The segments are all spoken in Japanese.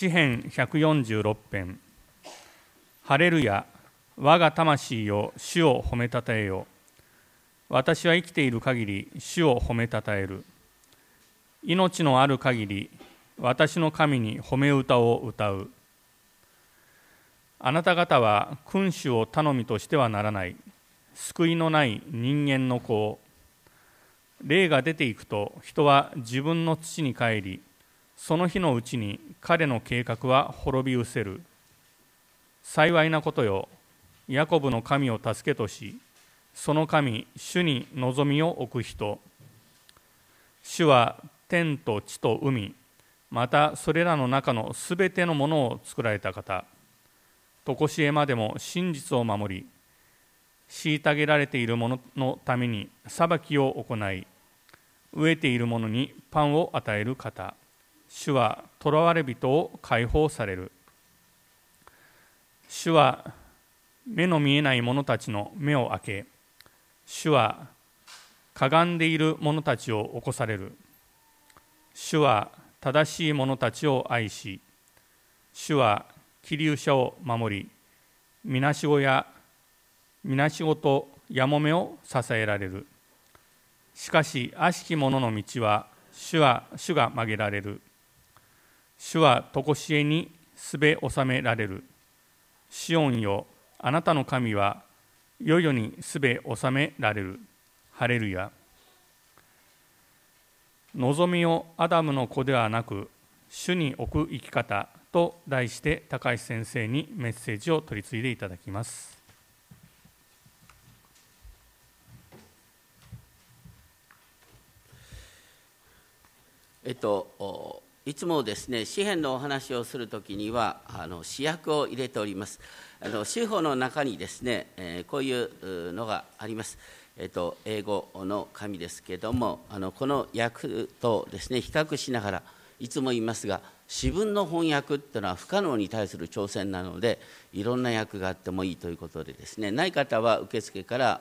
詩編146編。ハレルヤ我が魂よ主を褒めたたえよ。私は生きている限り主を褒めたたえる。命のある限り私の神に褒め歌を歌う。あなた方は君主を頼みとしてはならない。救いのない人間の子を。霊が出ていくと人は自分の土に帰りその日のうちに彼の計画は滅び失せる。幸いなことよヤコブの神を助けとしその神主に望みを置く人。主は天と地と海またそれらの中のすべてのものを作られた方。常しえまでも真実を守り虐げられている者ののために裁きを行い飢えている者にパンを与える方。主は囚われ人を解放される。主は目の見えない者たちの目を開け主はかがんでいる者たちを起こされる。主は正しい者たちを愛し主は気流者を守りみなしごやみなしごとやもめを支えられる。しかし悪しき者の道は主は主が曲げられる。主は常しえにすべ収められる。シオンよあなたの神は世々にすべ収められる。ハレルヤ。望みをアダムの子ではなく主に置く生き方と題して高橋先生にメッセージを取り継いでいただきます。えっといつもですね詩篇のお話をするときにはあの主役を入れております。あの司法の中にですね、えー、こういうのがあります。えっと、英語の紙ですけれどもあのこの訳とですね比較しながらいつも言いますが詩文の翻訳っていうのは不可能に対する挑戦なのでいろんな訳があってもいいということでですねない方は受付から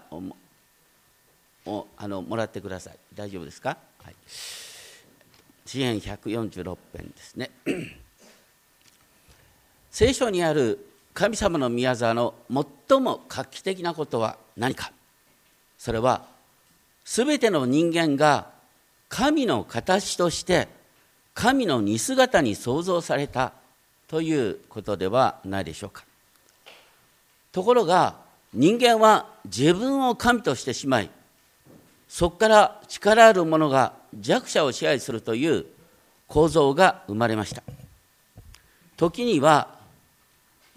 おあのもらってください。大丈夫ですか、はい、詩篇146編ですね。聖書にある神様の宮沢の最も画期的なことは何か？それは全ての人間が神の形として神の似姿に創造されたということではないでしょうか。ところが人間は自分を神としてしまいそこから力ある者が弱者を支配するという構造が生まれました。時には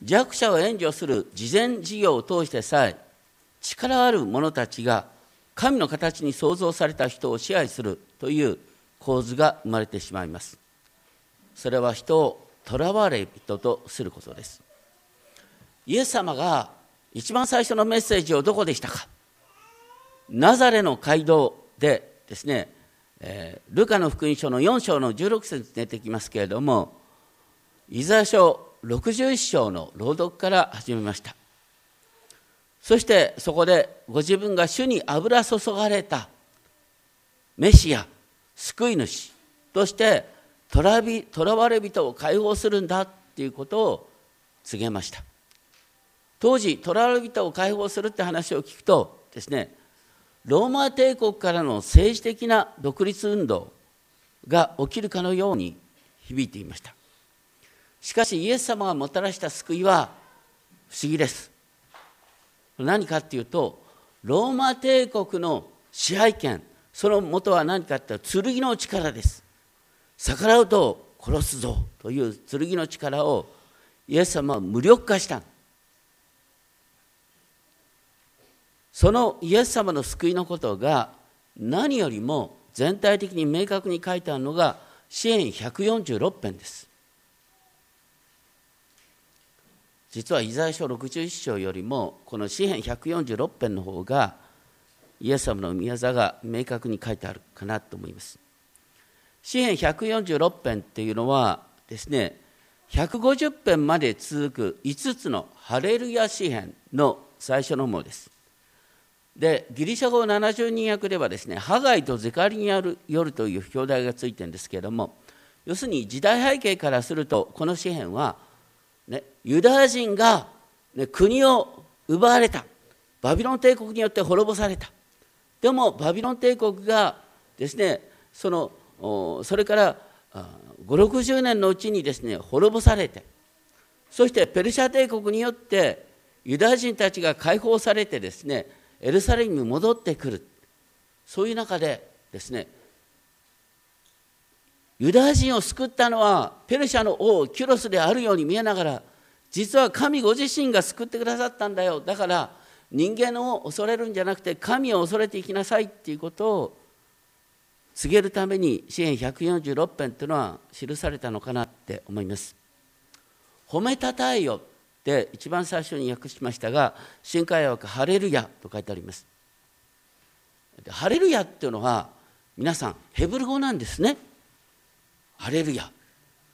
弱者を援助する慈善事業を通してさえ力ある者たちが神の形に創造された人を支配するという構図が生まれてしまいます。それは人を囚われ人とすることです。イエス様が一番最初のメッセージをどこでしたか？ナザレの街道でですね、えー、ルカの福音書の4章の16節に出てきますけれどもイザヤ書61章の朗読から始めました。そしてそこでご自分が主に油注がれたメシア救い主としてとらわれ人を解放するんだっていうことを告げました。当時とらわれ人を解放するって話を聞くとですねローマ帝国からの政治的な独立運動が起きるかのように響いていました。しかしイエス様がもたらした救いは不思議です。何かっていうとローマ帝国の支配権その元は何かっていうと剣の力です。逆らうと殺すぞという剣の力をイエス様は無力化した。そのイエス様の救いのことが何よりも全体的に明確に書いてあるのが支援146編です。実はイザヤ書61章よりもこの詩篇146編の方がイエス様の宮座が明確に書いてあるかなと思います。詩篇146編っていうのはですね150編まで続く5つのハレルヤ詩篇の最初のものです。でギリシャ語70人訳ではですねハガイとゼカリによるという表題がついてるんですけれども要するに時代背景からするとこの詩篇は、ね、ユダヤ人が、ね、国を奪われた。バビロン帝国によって滅ぼされた。でもバビロン帝国がですねそのそれから560年のうちにですね滅ぼされてそしてペルシャ帝国によってユダヤ人たちが解放されてですねエルサレムに戻ってくる。そういう中でですねユダヤ人を救ったのはペルシャの王キュロスであるように見えながら実は神ご自身が救ってくださったんだよ。だから人間を恐れるんじゃなくて神を恐れていきなさいっていうことを告げるために詩篇146編というのは記されたのかなって思います。褒めたたえよ。って一番最初に訳しましたが新海訳ハレルヤと書いてあります。ハレルヤっていうのは皆さんヘブル語なんですね。ハレルヤ。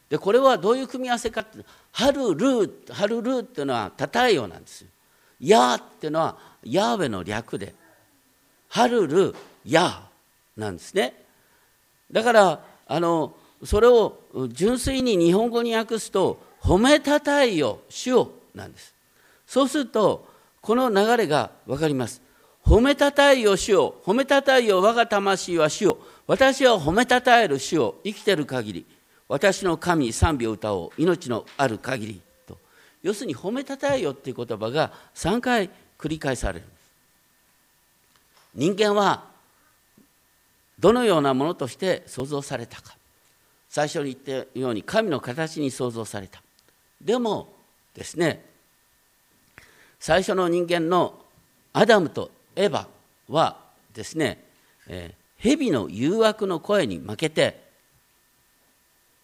でこれはどういう組み合わせかってハルルーハルルーっていうのはたたえよなんですよ。ヤーっていうのはヤーウェの略でハルルヤーなんですね。だからあのそれを純粋に日本語に訳すと褒めたたえよ主をなんです。そうするとこの流れが分かります。褒めたたえよ主を褒めたたえよ我が魂は主を私は褒めたたえる主を生きてる限り私の神賛美を歌おう命のある限りと。要するに褒めたたえよっていう言葉が3回繰り返される。人間はどのようなものとして創造されたか。最初に言ったように神の形に創造された。でもですね。最初の人間のアダムとエヴァはですね、えー蛇の誘惑の声に負けて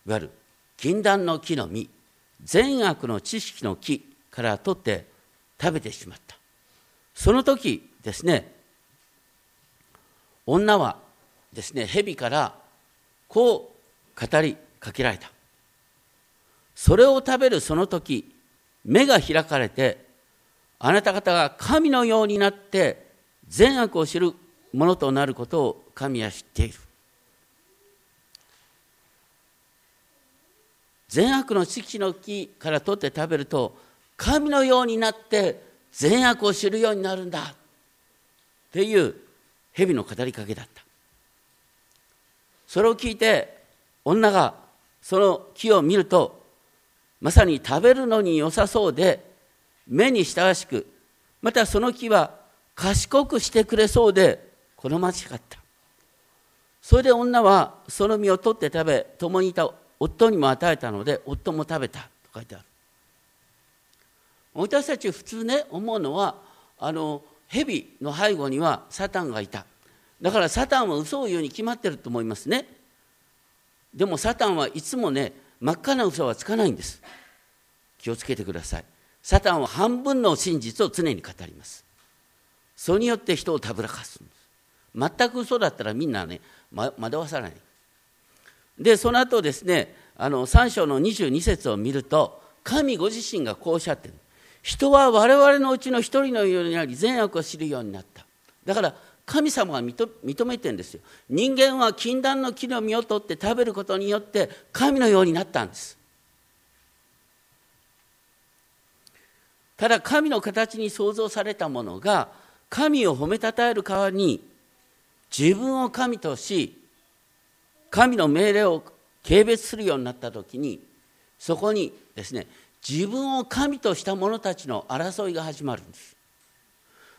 いわゆる禁断の木の実善悪の知識の木から取って食べてしまった。その時ですね女はですね蛇からこう語りかけられた。それを食べるその時目が開かれてあなた方が神のようになって善悪を知るものとなることを神は知っている。善悪の知識の木から取って食べると神のようになって善悪を知るようになるんだ。っていう蛇の語りかけだった。それを聞いて女がその木を見るとまさに食べるのに良さそうで目に親しくまたその木は賢くしてくれそうで好ましかった。それで女はその実を取って食べ共にいた夫にも与えたので夫も食べたと書いてある。私たち普通ね思うのはあの蛇の背後にはサタンがいた。だからサタンは嘘を言うに決まってると思いますね。でもサタンはいつもね真っ赤な嘘はつかないんです。気をつけてください。サタンは半分の真実を常に語ります。それによって人をたぶらかすんです。全く嘘だったらみんなね、ま、惑わさない。でその後ですねあの3章の22節を見ると神ご自身がこうおっしゃってる。人は我々のうちの一人のようになり善悪を知るようになった。だから神様が認めてんですよ。人間は禁断の木の実を取って食べることによって神のようになったんです。ただ神の形に創造されたものが神を褒めたたえる代わりに自分を神とし神の命令を軽蔑するようになった時にそこにですね自分を神とした者たちの争いが始まるんです。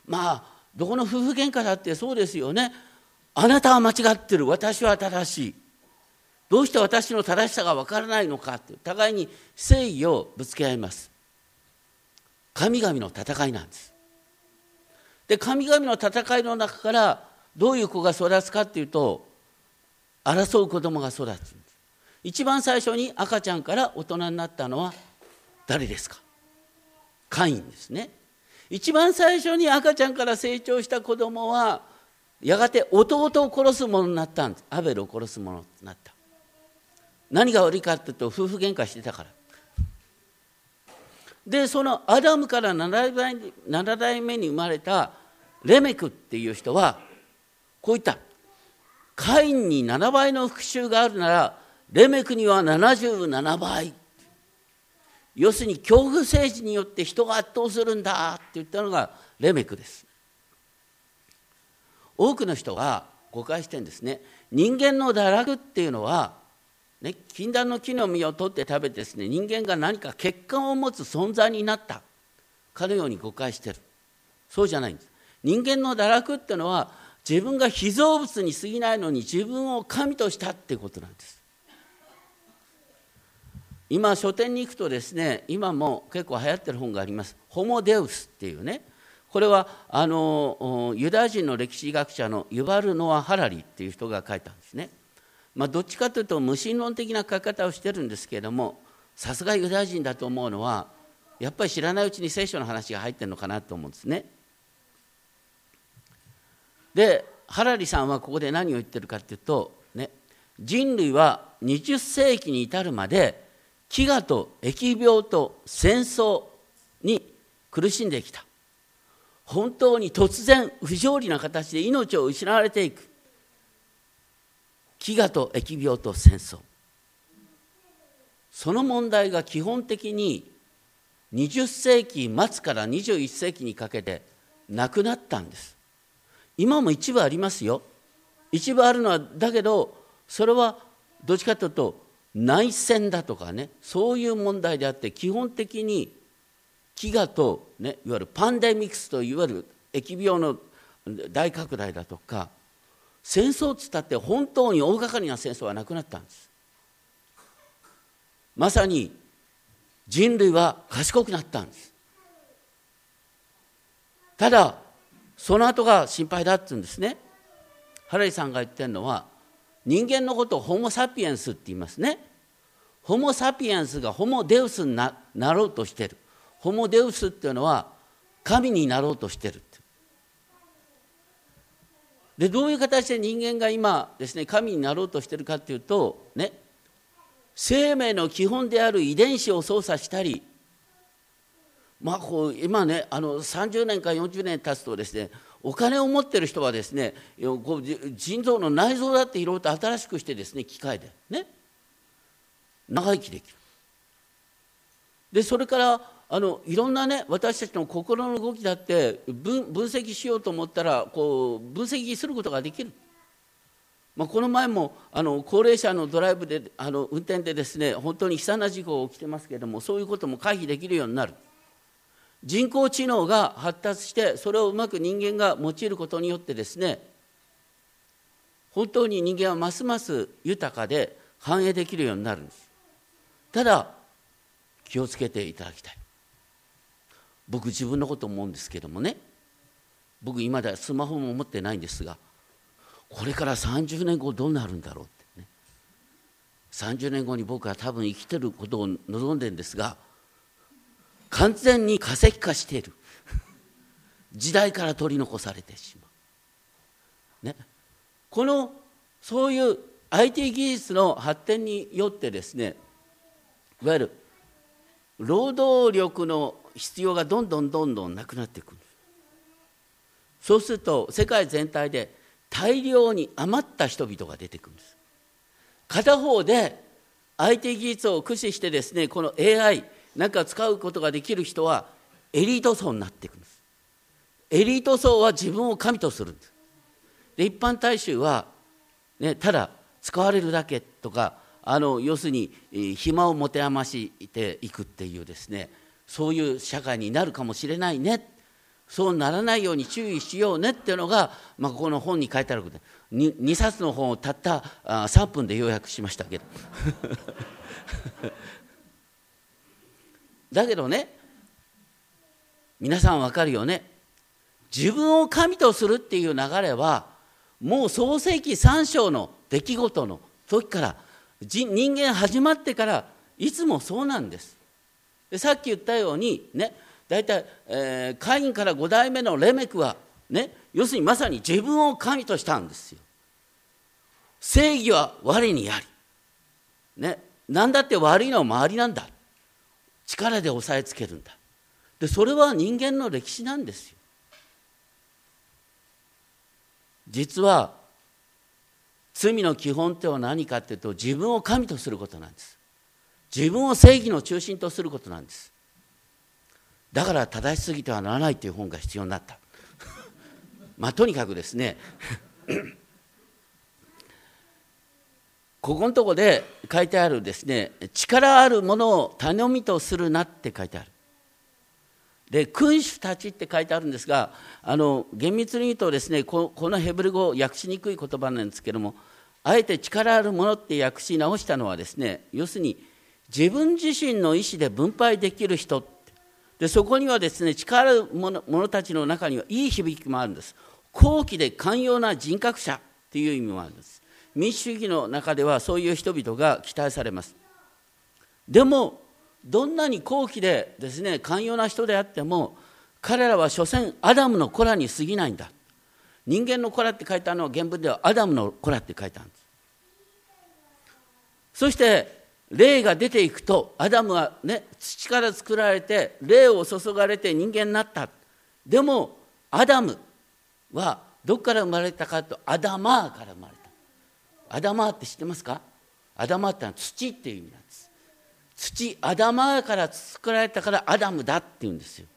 まあどこの夫婦喧嘩だってそうですよね。あなたは間違ってる。私は正しい。どうして私の正しさが分からないのかって。互いに誠意をぶつけ合います。神々の戦いなんです。で神々の戦いの中からどういう子が育つかっていうと争う子供が育つ一番最初に赤ちゃんから大人になったのは誰ですか？カインですね。一番最初に赤ちゃんから成長した子供はやがて弟を殺すものになったんです。アベルを殺すものになった。何が悪いかっていうと夫婦喧嘩してたから。でそのアダムから7代目に生まれたレメクっていう人はこう言った。カインに7倍の復讐があるならレメクには77倍。要するに恐怖政治によって人が圧倒するんだって言ったのがレメクです。多くの人が誤解してるんですね。人間の堕落っていうのは、ね、禁断の木の実を取って食べてですね人間が何か欠陥を持つ存在になった。かのように誤解してる。そうじゃないんです。人間の堕落っていうのは自分が被造物に過ぎないのに自分を神としたっていうことなんです。今書店に行くとですね今も結構流行ってる本があります「ホモ・デウス」っていうねこれはあのユダヤ人の歴史学者のユバル・ノア・ハラリっていう人が書いたんですね。まあ、どっちかというと無神論的な書き方をしてるんですけれどもさすがユダヤ人だと思うのはやっぱり知らないうちに聖書の話が入ってるのかなと思うんですね。でハラリさんはここで何を言ってるかっていうと、ね、人類は20世紀に至るまで飢餓と疫病と戦争に苦しんできた。本当に突然不条理な形で命を失われていく。飢餓と疫病と戦争。その問題が基本的に20世紀末から21世紀にかけてなくなったんです。今も一部ありますよ。一部あるのはだけどそれはどっちかというと内戦だとかねそういう問題であって基本的に飢餓と、ね、いわゆるパンデミックスといわゆる疫病の大拡大だとか戦争っつったって本当に大掛かりな戦争はなくなったんです。まさに人類は賢くなったんです。ただその後が心配だって言うんですね。ハラリさんが言ってるのは人間のことをホモ・サピエンスって言いますね。ホモ・サピエンスがホモ・デウスになろうとしてる。ホモデウスっていうのは神になろうとしてるでどういう形で人間が今ですね神になろうとしてるかっていうとね生命の基本である遺伝子を操作したりまあこう今ねあの30年か40年経つとですねお金を持ってる人はですね腎臓の内臓だっていろいろと新しくしてですね機械でね。長生きできる。でそれからあのいろんなね私たちの心の動きだって分分析しようと思ったらこう分析することができる、まあ、この前もあの高齢者のドライブであの運転でですね本当に悲惨な事故が起きてますけれどもそういうことも回避できるようになる。人工知能が発達してそれをうまく人間が用いることによってですね本当に人間はますます豊かで繁栄できるようになるんです。ただ気をつけていただきたい。僕自分のこと思うんですけどもね。僕今ではスマホも持ってないんですがこれから30年後どうなるんだろうってね。30年後に僕は多分生きてることを望んでるんですが完全に化石化している。時代から取り残されてしまう、ね、このそういう IT 技術の発展によってですねいわゆる労働力の必要がどんどんどんどんなくなっていくそうすると世界全体で大量に余った人々が出てくるんです。片方で IT 技術を駆使してですねこの AI なんか使うことができる人はエリート層になっていくんです。エリート層は自分を神とするんです。で一般大衆は、ね、ただ使われるだけとかあの要するに暇を持て余していくっていうですねそういう社会になるかもしれないね。そうならないように注意しようねっていうのが、まあ、この本に書いてあること。2, 2冊の本をたった3分で要約しましたけど。だけどね皆さん分かるよね。自分を神とするっていう流れはもう創世紀3章の出来事の時から人間始まってからいつもそうなんです。でさっき言ったようにね大体、えー、カインから5代目のレメクはね要するにまさに自分を神としたんですよ。正義は我にあり。ね何だって悪いのは周りなんだ。力で押さえつけるんだ。でそれは人間の歴史なんですよ。実は罪の基本っては何かっていうと自分を神とすることなんです。自分を正義の中心とすることなんです。だから正しすぎてはならないという本が必要になった。まあとにかくですね。ここのとこで書いてあるですね力あるものを頼みとするなって書いてある。で君主たちって書いてあるんですがあの厳密に言うとですねこのヘブル語訳しにくい言葉なんですけどもあえて力あるものって訳し直したのはですね要するに自分自身の意思で分配できる人でそこにはですね力ある者者たちの中にはいい響きもあるんです。高貴で寛容な人格者っていう意味もあるんです。民主主義の中ではそういう人々が期待されます。でもどんなに高貴でですね寛容な人であっても彼らは所詮アダムの子らに過ぎないんだ。人間の子らって書いたのは原文ではアダムの子らって書いたんです。そして霊が出ていくとアダムはね土から作られて霊を注がれて人間になった。でもアダムはどこから生まれたかとアダマーから生まれた。アダマーって知ってますか？アダマーってのは土っていう意味なんです。土アダマーから作られたからアダムだっていうんですよ。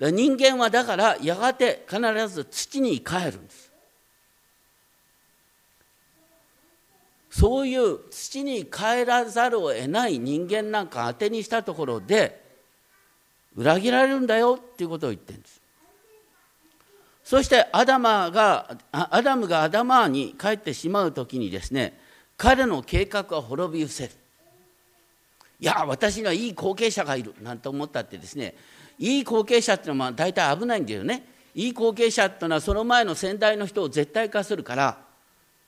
人間はだからやがて必ず土に帰るんです。そういう土に帰らざるを得ない人間なんか当てにしたところで裏切られるんだよっていうことを言ってるんです。そしてアダマがアダムがアダマーに帰ってしまう時にですね彼の計画は滅び失せる。いや私にはいい後継者がいるなんて思ったってですねいい後継者っていうのは大体危ないんだよね。いい後継者っていうのはその前の先代の人を絶対化するから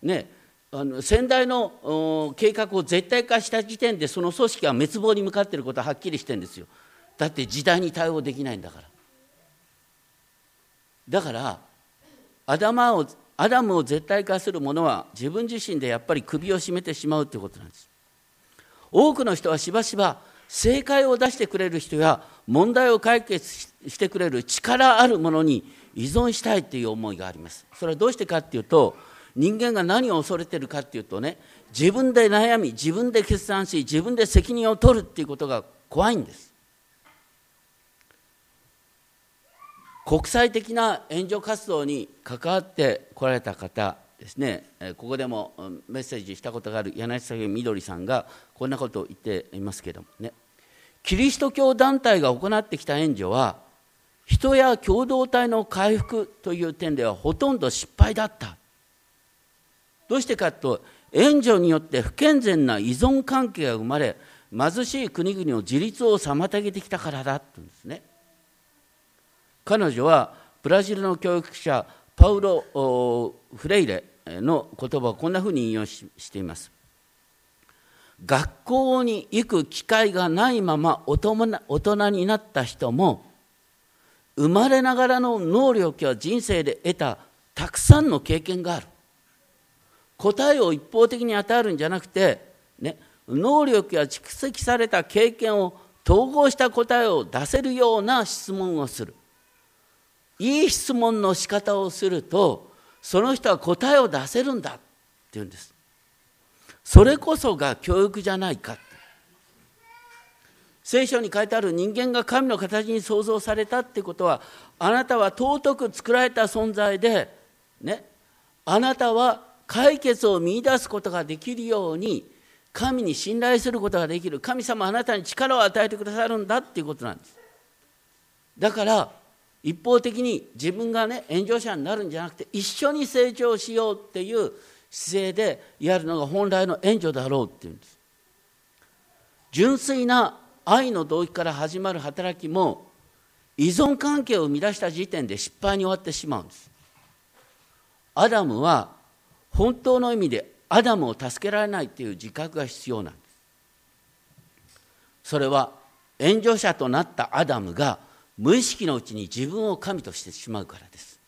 ねあの先代の計画を絶対化した時点でその組織は滅亡に向かっていることははっきりしてるんですよ。だって時代に対応できないんだから。だからアダマをアダムを絶対化する者は自分自身でやっぱり首を絞めてしまうということなんです。多くの人はしばしば正解を出してくれる人や問題を解決してくれる力あるものに依存したいという思いがあります。それはどうしてかっていうと人間が何を恐れてるかっていうとね自分で悩み自分で決断し自分で責任を取るっていうことが怖いんです。国際的な援助活動に関わってこられた方ですね。ここでもメッセージしたことがある柳下みどりさんがこんなことを言っていますけどもね。キリスト教団体が行ってきた援助は人や共同体の回復という点ではほとんど失敗だった。どうしてかと援助によって不健全な依存関係が生まれ貧しい国々の自立を妨げてきたからだって言うんですね。彼女はブラジルの教育者パウロ・フレイレの言葉をこんなふうに引用しています。学校に行く機会がないまま大人になった人も生まれながらの能力や人生で得たたくさんの経験がある。答えを一方的に与えるんじゃなくて、ね、能力や蓄積された経験を統合した答えを出せるような質問をする。いい質問の仕方をするとその人は答えを出せるんだって言うんです。それこそが教育じゃないか。聖書に書いてある人間が神の形に創造されたってことはあなたは尊く作られた存在でねあなたは解決を見いだすことができるように神に信頼することができる。神様あなたに力を与えてくださるんだっていうことなんです。だから一方的に自分がね炎上者になるんじゃなくて一緒に成長しようっていう姿勢でやるのが本来の援助だろうっていうんです。純粋な愛の動機から始まる働きも依存関係を生み出した時点で失敗に終わってしまうんです。アダムは本当の意味でアダムを助けられないという自覚が必要なんです。それは援助者となったアダムが無意識のうちに自分を神としてしまうからです。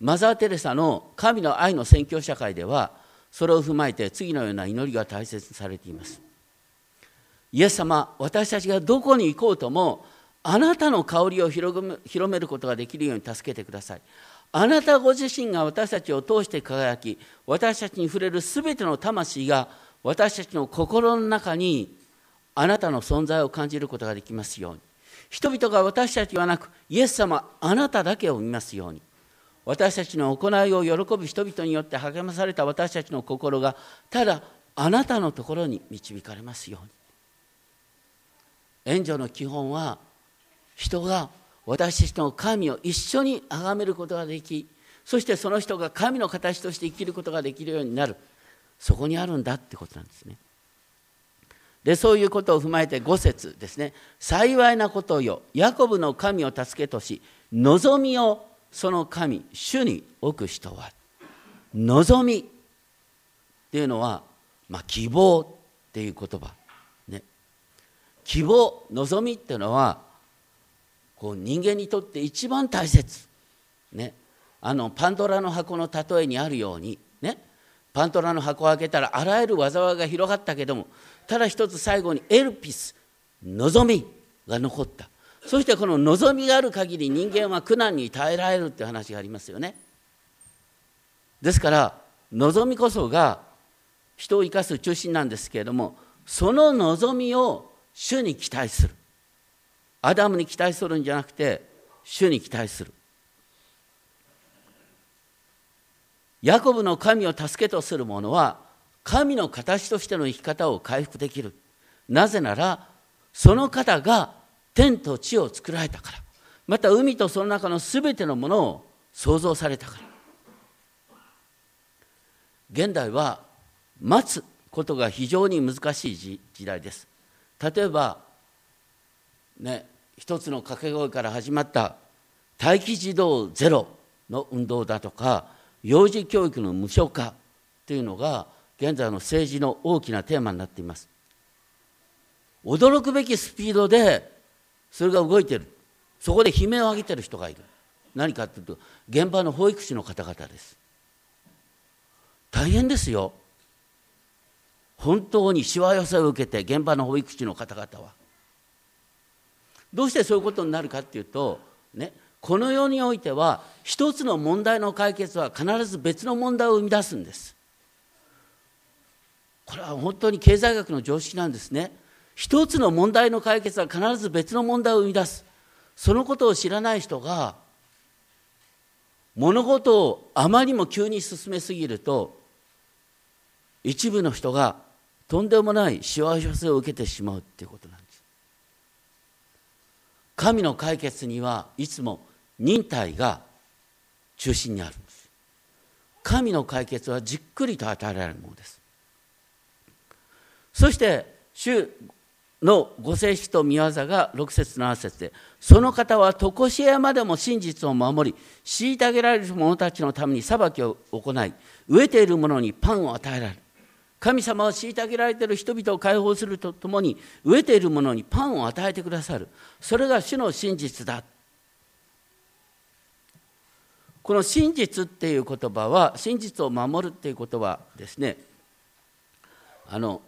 マザー・テレサの神の愛の宣教社会ではそれを踏まえて次のような祈りが大切にされています。イエス様私たちがどこに行こうともあなたの香りを広めることができるように助けてください。あなたご自身が私たちを通して輝き私たちに触れるすべての魂が私たちの心の中にあなたの存在を感じることができますように。人々が私たちはなくイエス様あなただけを見ますように。私たちの行いを喜ぶ人々によって励まされた私たちの心がただあなたのところに導かれますように。援助の基本は人が私たちの神を一緒に崇めることができそしてその人が神の形として生きることができるようになる。そこにあるんだってことなんですね。でそういうことを踏まえて5節ですね。幸いなことよ。ヤコブの神を助けとし望みをその神主に置く人は。望みっていうのは、まあ、希望っていう言葉ね。希望望みっていうのはこう人間にとって一番大切ね。あのパンドラの箱の例えにあるようにね。パンドラの箱を開けたらあらゆる災いが広がったけどもただ一つ最後にエルピス望みが残った。そしてこの望みがある限り人間は苦難に耐えられるっていう話がありますよね。ですから望みこそが人を生かす中心なんですけれどもその望みを主に期待する。アダムに期待するんじゃなくて主に期待する。ヤコブの神を助けとする者は神の形としての生き方を回復できる。なぜならその方が天と地を作られたから。また海とその中のすべてのものを創造されたから。現代は待つことが非常に難しい時代です。例えばね一つの掛け声から始まった待機児童ゼロの運動だとか幼児教育の無償化というのが現在の政治の大きなテーマになっています。驚くべきスピードでそれが動いてる。そこで悲鳴を上げてる人がいる。何かというと現場の保育士の方々です。大変ですよ。本当にしわ寄せを受けて現場の保育士の方々は。どうしてそういうことになるかっていうとねこの世においては一つの問題の解決は必ず別の問題を生み出すんです。これは本当に経済学の常識なんですね。一つの問題の解決は必ず別の問題を生み出す。そのことを知らない人が物事をあまりも急に進めすぎると一部の人がとんでもない幸せを受けてしまうっていうことなんです。神の解決にはいつも忍耐が中心にあるんです。神の解決はじっくりと与えられるものです。そして主のご静止と見業が6節7節でその方は常しえまでも真実を守り虐げられる者たちのために裁きを行い飢えている者にパンを与えられる。神様は虐げられている人々を解放するとともに飢えている者にパンを与えてくださる。それが主の真実だ。この真実っていう言葉は真実を守るっていう言葉ですね。あの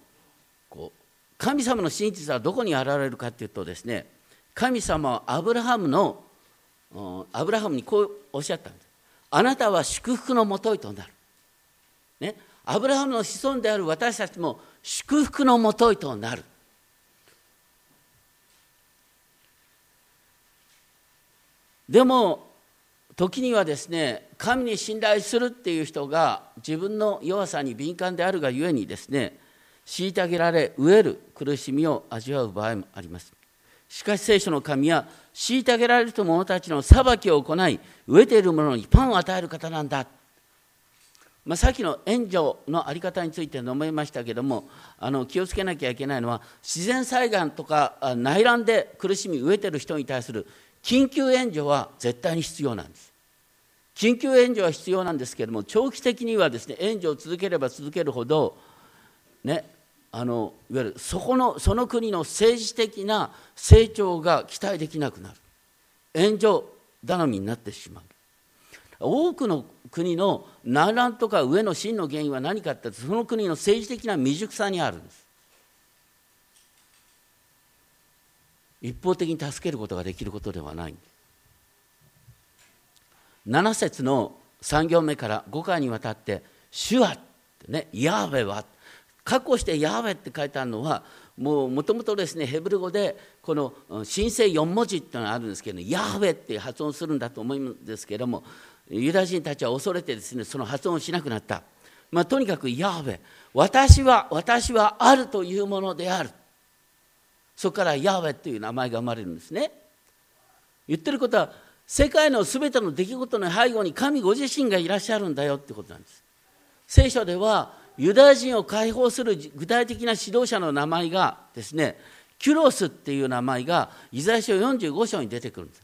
こう神様の真実はどこに現れるかというとですね神様はアブラハムのアブラハムにこうおっしゃったんです。あなたは祝福のもといとなる、ね、アブラハムの子孫である私たちも祝福のもといとなる。でも時にはですね神に信頼するっていう人が自分の弱さに敏感であるがゆえにですね虐げられ飢える苦しみを味わう場合もあります。しかし聖書の神は虐げられる者たちの裁きを行い飢えている者にパンを与える方なんだ、まあ、さっきの援助の在り方について述べましたけどもあの気をつけなきゃいけないのは自然災害とか内乱で苦しみ飢えている人に対する緊急援助は絶対に必要なんです。緊急援助は必要なんですけれども長期的にはですね援助を続ければ続けるほどねあのいわゆるそこのその国の政治的な成長が期待できなくなる。援助頼みになってしまう。多くの国の内乱とか上の真の原因は何かってその国の政治的な未熟さにあるんです。一方的に助けることができることではない。7節の3行目から5回にわたって「主は」ってね「ヤーベは」過去してヤーベって書いてあるのはもともとですねヘブル語でこの神聖4文字っていうのがあるんですけど、ヤーベって発音するんだと思うんですけどもユダヤ人たちは恐れてですねその発音をしなくなった、まあ、とにかくヤーベ私は私はあるというものである。そこからヤーベという名前が生まれるんですね。言ってることは世界のすべての出来事の背後に神ご自身がいらっしゃるんだよってことなんです。聖書ではユダヤ人を解放する具体的な指導者の名前がですねキュロスっていう名前がイザヤ書45章に出てくるんです。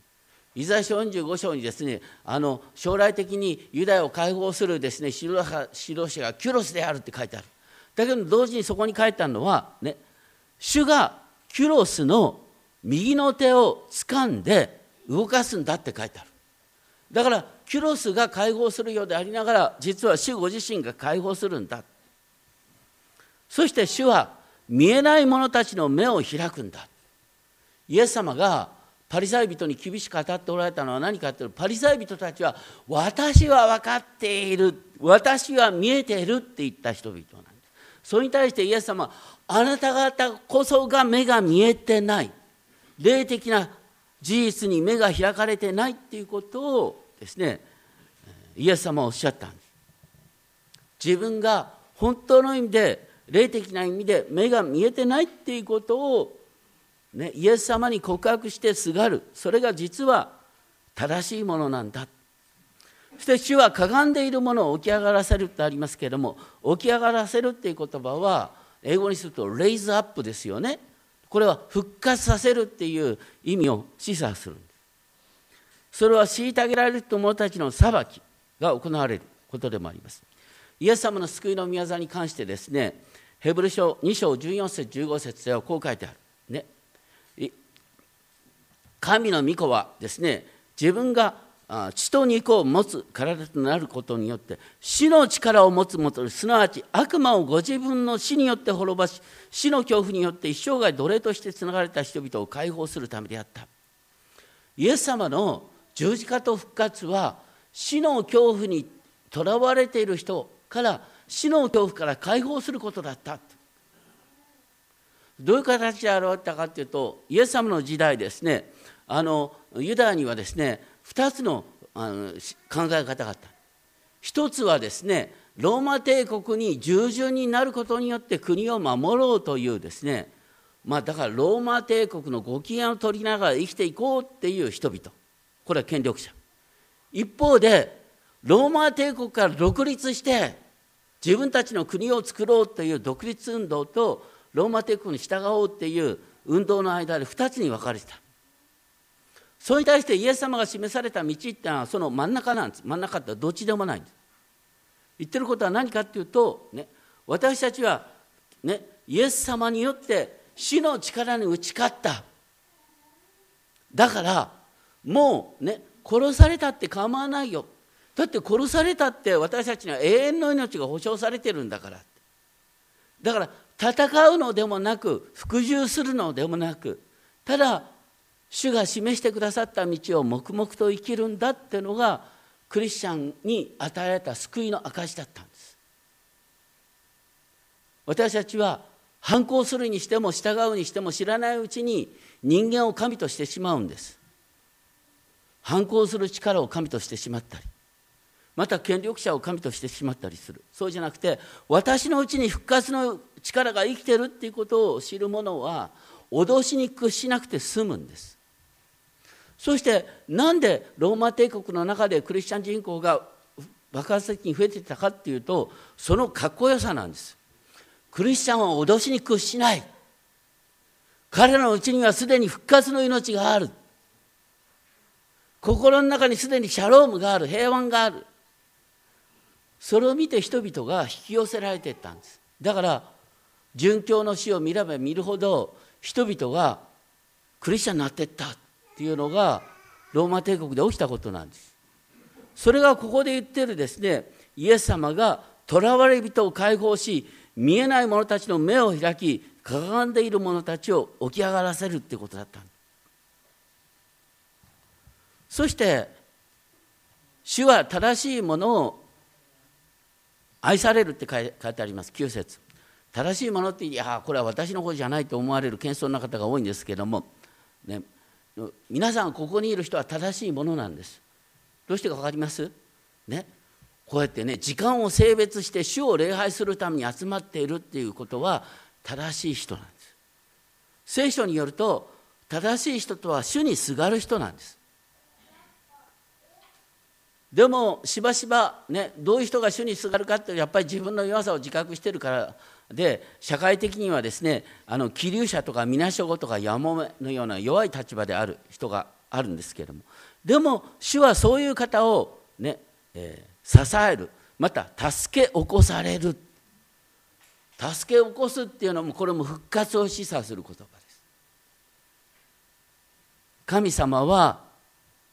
イザヤ書45章にですねあの将来的にユダヤを解放するですね指導者がキュロスであるって書いてある。だけど同時にそこに書いてあるのはね主がキュロスの右の手を掴んで動かすんだって書いてある。だからキュロスが解放するようでありながら実は主ご自身が解放するんだそして主は見えない者たちの目を開くんだ。イエス様がパリサイ人に厳しく語っておられたのは何かというとパリサイ人たちは私は分かっている私は見えているって言った人々なんです。それに対してイエス様はあなた方こそが目が見えてない。霊的な事実に目が開かれてないっていうことをですねイエス様はおっしゃったんです。自分が本当の意味で霊的な意味で目が見えてないっていうことを、ね、イエス様に告白してすがる。それが実は正しいものなんだ。そして主はかがんでいるものを起き上がらせるってありますけれども起き上がらせるっていう言葉は英語にするとレイズアップですよね。これは復活させるっていう意味を示唆するそれは虐げられる者たちの裁きが行われることでもあります。イエス様の救いの宮沢に関してですねヘブル書2章14節15節ではこう書いてある。ね、神の御子はですね自分が血と肉を持つ体となることによって死の力を持つもとすなわち悪魔をご自分の死によって滅ばし死の恐怖によって一生涯奴隷としてつながれた人々を解放するためであったイエス様の十字架と復活は死の恐怖にとらわれている人から死の恐怖から解放することだった。どういう形で現れたかというとイエス様の時代ですね。あのユダヤにはですね2つのあの考え方があった。一つはですねローマ帝国に従順になることによって国を守ろうというですね。まあだからローマ帝国のご機嫌を取りながら生きていこうっていう人々。これは権力者。一方でローマ帝国から独立して自分たちの国を作ろうという独立運動とローマ帝国に従おうっていう運動の間で2つに分かれてた。それに対してイエス様が示された道っていうのはその真ん中なんです。真ん中ってどっちでもないんです。言ってることは何かっていうと、ね、私たちは、ね、イエス様によって死の力に打ち勝った。だからもうね殺されたって構わないよ。だって殺されたって私たちには永遠の命が保証されてるんだから。だから戦うのでもなく服従するのでもなくただ主が示してくださった道を黙々と生きるんだっていうのがクリスチャンに与えられた救いの証だったんです。私たちは反抗するにしても従うにしても知らないうちに人間を神としてしまうんです。反抗する力を神としてしまったり。また権力者を神としてしまったりする。そうじゃなくて私のうちに復活の力が生きてるっていうことを知る者は脅しに屈しなくて済むんです。そしてなんでローマ帝国の中でクリスチャン人口が爆発的に増えてたかっていうとそのかっこよさなんです。クリスチャンは脅しに屈しない。彼らのうちにはすでに復活の命がある。心の中にすでにシャロームがある。平安がある。それを見て人々が引き寄せられていったんです。だから殉教の死を見れば見るほど人々がクリスチャンになっていったっていうのがローマ帝国で起きたことなんです。それがここで言ってるですねイエス様が囚われ人を解放し見えない者たちの目を開きかがんでいる者たちを起き上がらせるってことだったそして主は正しいものを愛されるって書いてあります。9節正しいものっていやこれは私のことじゃないと思われる謙遜な方が多いんですけども、ね、皆さんここにいる人は正しいものなんです。どうしてか分かります？ね。こうやってね時間を性別して主を礼拝するために集まっているっていうことは正しい人なんです。聖書によると正しい人とは主にすがる人なんです。でもしばしばねどういう人が主にすがるかってやっぱり自分の弱さを自覚してるから。で社会的にはですねあの気流者とかみなしょごとかやもめのような弱い立場である人があるんですけれども。でも主はそういう方をね、えー、支える。また助け起こされる。助け起こすっていうのもこれも復活を示唆する言葉です。神様は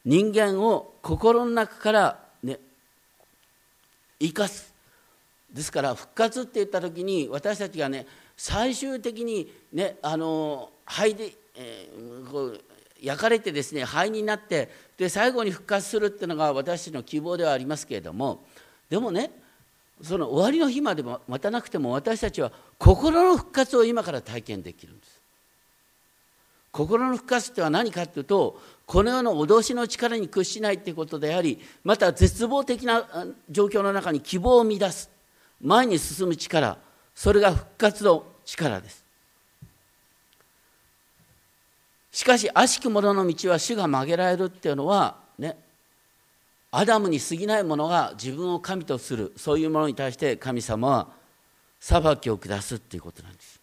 人間を心の中からね生かすですから復活って言った時に私たちがね最終的にねあの灰で、えー、こう焼かれてですね灰になってで最後に復活するっていうのが私たちの希望ではありますけれどもでもねその終わりの日までも待たなくても私たちは心の復活を今から体験できるんです。心の復活っては何かっていうとこの世の脅しの力に屈しないっていうことでありまた絶望的な状況の中に希望を見出す。前に進む力。それが復活の力です。しかし悪しき者の道は主が曲げられるっていうのはねアダムに過ぎない者が自分を神とする。そういうものに対して神様は裁きを下すっていうことなんです。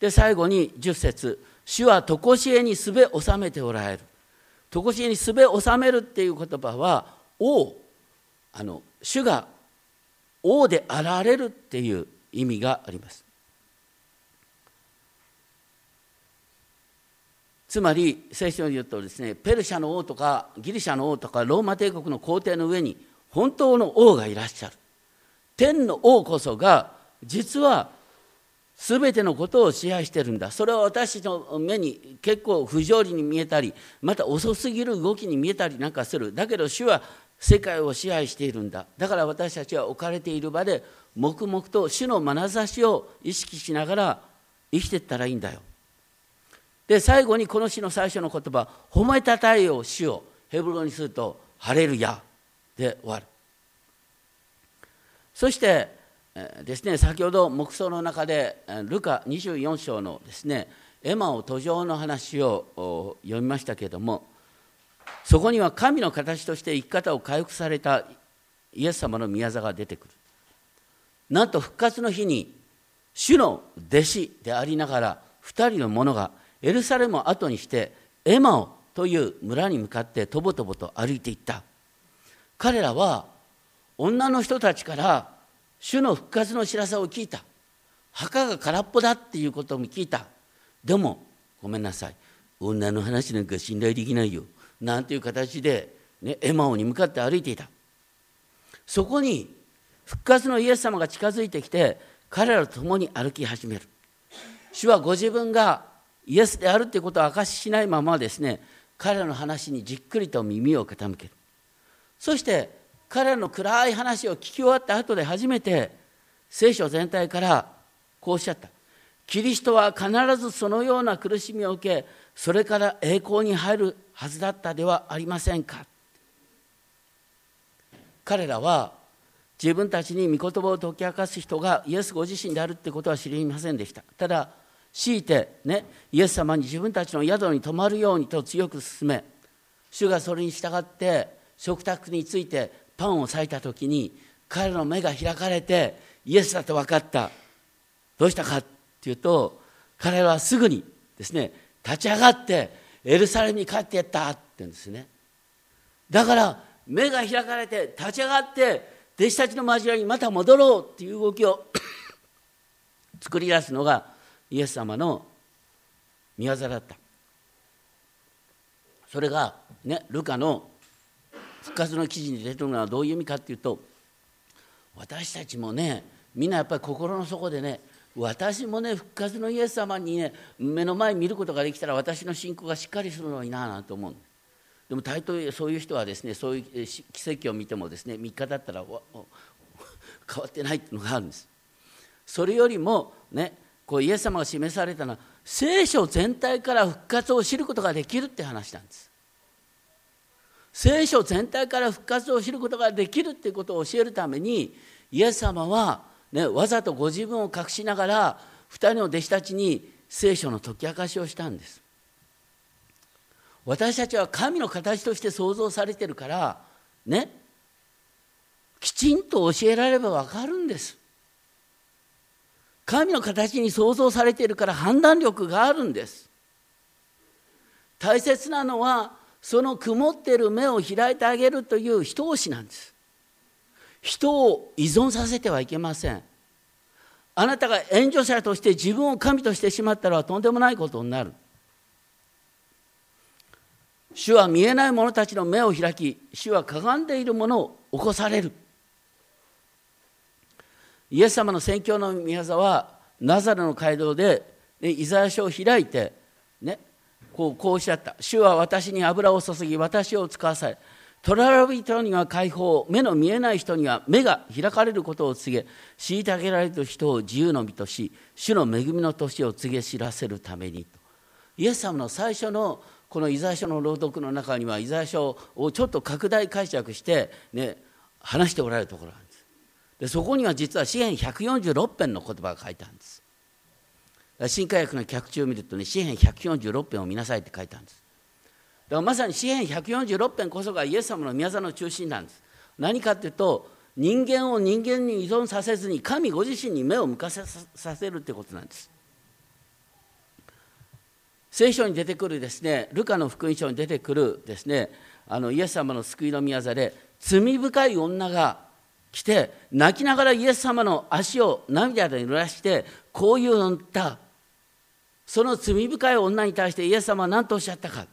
で最後に10節。主は常しえにすべ収めておられる。常しえにすべ収めるっていう言葉は王あの主が王であられるっていう意味があります。つまり聖書に言うとですねペルシャの王とかギリシャの王とかローマ帝国の皇帝の上に本当の王がいらっしゃる。天の王こそが実は全てのことを支配してるんだ。それは私の目に結構不条理に見えたりまた遅すぎる動きに見えたりなんかする。だけど主は世界を支配しているんだ。だから私たちは置かれている場で黙々と主の眼差しを意識しながら生きていったらいいんだよ。で最後にこの詩の最初の言葉「褒めたたえよ主を」ヘブロにすると「晴れるや」で終わる。そしてですね先ほど黙想の中でルカ24章のですねエマオ途上の話を読みましたけれどもそこには神の形として生き方を回復されたイエス様の宮座が出てくる。なんと復活の日に主の弟子でありながら2人の者がエルサレムを後にしてエマオという村に向かってとぼとぼと歩いていった。彼らは女の人たちから主の復活の知らせを聞いた。墓が空っぽだっていうことも聞いた。でもごめんなさい。女の話なんか信頼できないよ。なんていう形で、ね、エマオに向かって歩いていた。そこに復活のイエス様が近づいてきて彼らと共に歩き始める。主はご自分がイエスであるということを明かししないままですね彼らの話にじっくりと耳を傾ける。そして彼らの暗い話を聞き終わった後で初めて聖書全体からこうおっしゃった。キリストは必ずそのような苦しみを受けそれから栄光に入るはずだったではありませんか。彼らは自分たちに御言葉を解き明かす人がイエスご自身であるってことは知りませんでした。ただ強いてねイエス様に自分たちの宿に泊まるようにと強く勧め主がそれに従って食卓についてパンを裂いた時に彼の目が開かれてイエスだと分かった。どうしたかっていうと彼はすぐにですね立ち上がってエルサレムに帰っていったって言うんですね。だから目が開かれて立ち上がって弟子たちの交わりにまた戻ろうっていう動きを 作り出すのがイエス様の御業だった。それがねルカの復活の記事に出てるのはどういう意味かっていうと私たちもねみんなやっぱり心の底でね私もね復活のイエス様にね目の前見ることができたら私の信仰がしっかりするのにななんて思うでも大抵そういう人はですねそういう奇跡を見てもですね3日だったら 変わってないっていうのがあるんです。それよりもねこうイエス様が示されたのは聖書全体から復活を知ることができるって話なんです。聖書全体から復活を知ることができるっていうことを教えるためにイエス様は、ね、わざとご自分を隠しながら2人の弟子たちに聖書の解き明かしをしたんです。私たちは神の形として創造されてるからねきちんと教えられれば分かるんです。神の形に創造されているから判断力があるんです。大切なのはその曇ってる目を開いてあげるという人押しなんです。人を依存させてはいけません。あなたが援助者として自分を神としてしまったらとんでもないことになる。主は見えない者たちの目を開き主はかがんでいる者を起こされる。イエス様の宣教の宮沢はナザレの街道でイザヤ書を開いて、こうこうおっしゃった「主は私に油を注ぎ私を使わされ囚われ人には解放目の見えない人には目が開かれることを告げ虐げられる人を自由の身とし主の恵みの年を告げ知らせるために」とイエス様の最初のこのイザヤ書の朗読の中にはイザヤ書をちょっと拡大解釈して、ね、話しておられるところなんです。でそこには実は詩篇146編の言葉が書いてあるんです。新科学の脚注を見るとね詩篇146編を見なさいって書いてあるんです。だからまさに詩篇146編こそがイエス様の宮座の中心なんです。何かっていうと人間を人間に依存させずに神ご自身に目を向かせさせるってことなんです。聖書に出てくるですねルカの福音書に出てくるですねあのイエス様の救いの宮座で罪深い女が来て泣きながらイエス様の足を涙で濡らしてこういうのった。その罪深い女に対してイエス様は何とおっしゃったか。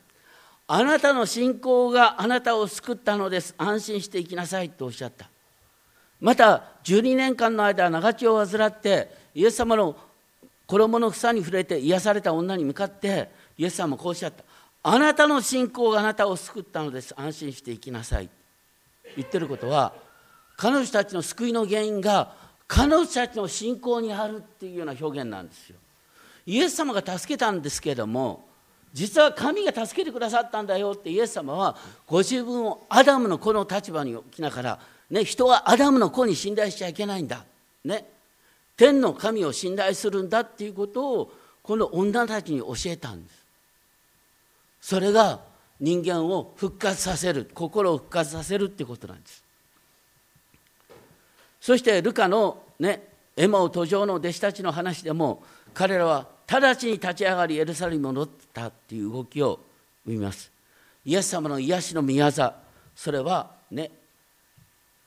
あなたの信仰があなたを救ったのです。安心していきなさいとおっしゃった。また12年間の間長血を患ってイエス様の衣の房に触れて癒された女に向かってイエス様もこうおっしゃった。あなたの信仰があなたを救ったのです。安心して生きなさい。言ってることは彼女たちの救いの原因が彼女たちの信仰にあるっていうような表現なんですよ。イエス様が助けたんですけれども実は神が助けてくださったんだよってイエス様はご自分をアダムの子の立場に置きながら、ね、人はアダムの子に信頼しちゃいけないんだ、ね、天の神を信頼するんだっていうことをこの女たちに教えたんです。それが人間を復活させる心を復活させるっていうことなんです。そしてルカのねエマオ途上の弟子たちの話でも彼らは直ちに立ち上がりエルサレムに戻ったっていう動きを見ます。イエス様の癒しの宮座それはね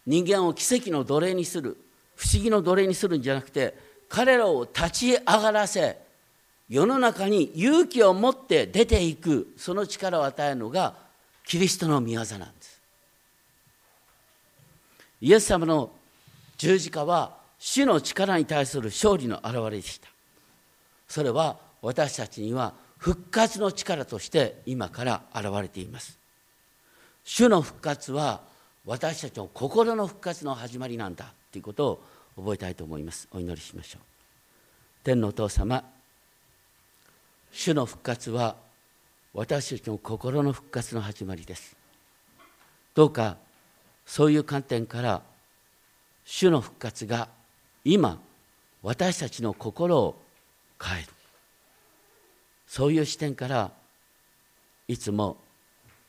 人間を奇跡の奴隷にする不思議の奴隷にするんじゃなくて彼らを立ち上がらせ世の中に勇気を持って出ていくその力を与えるのがキリストの御業なんです。イエス様の十字架は主の力に対する勝利の表れでした。それは私たちには復活の力として今から現れています。主の復活は私たちの心の復活の始まりなんだということを覚えたいと思います。お祈りしましょう。天のお父様主の復活は私たちの心の復活の始まりです。どうかそういう観点から主の復活が今私たちの心を変える。そういう視点からいつも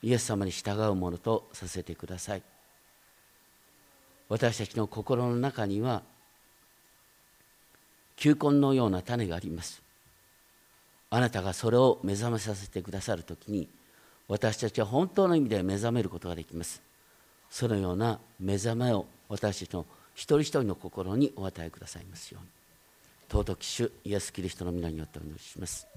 イエス様に従うものとさせてください。私たちの心の中には球根のような種があります。あなたがそれを目覚めさせてくださるときに私たちは本当の意味で目覚めることができます。そのような目覚めを私たちの一人一人の心にお与えくださいますように。尊き主イエス・キリストの皆によってお祈りします。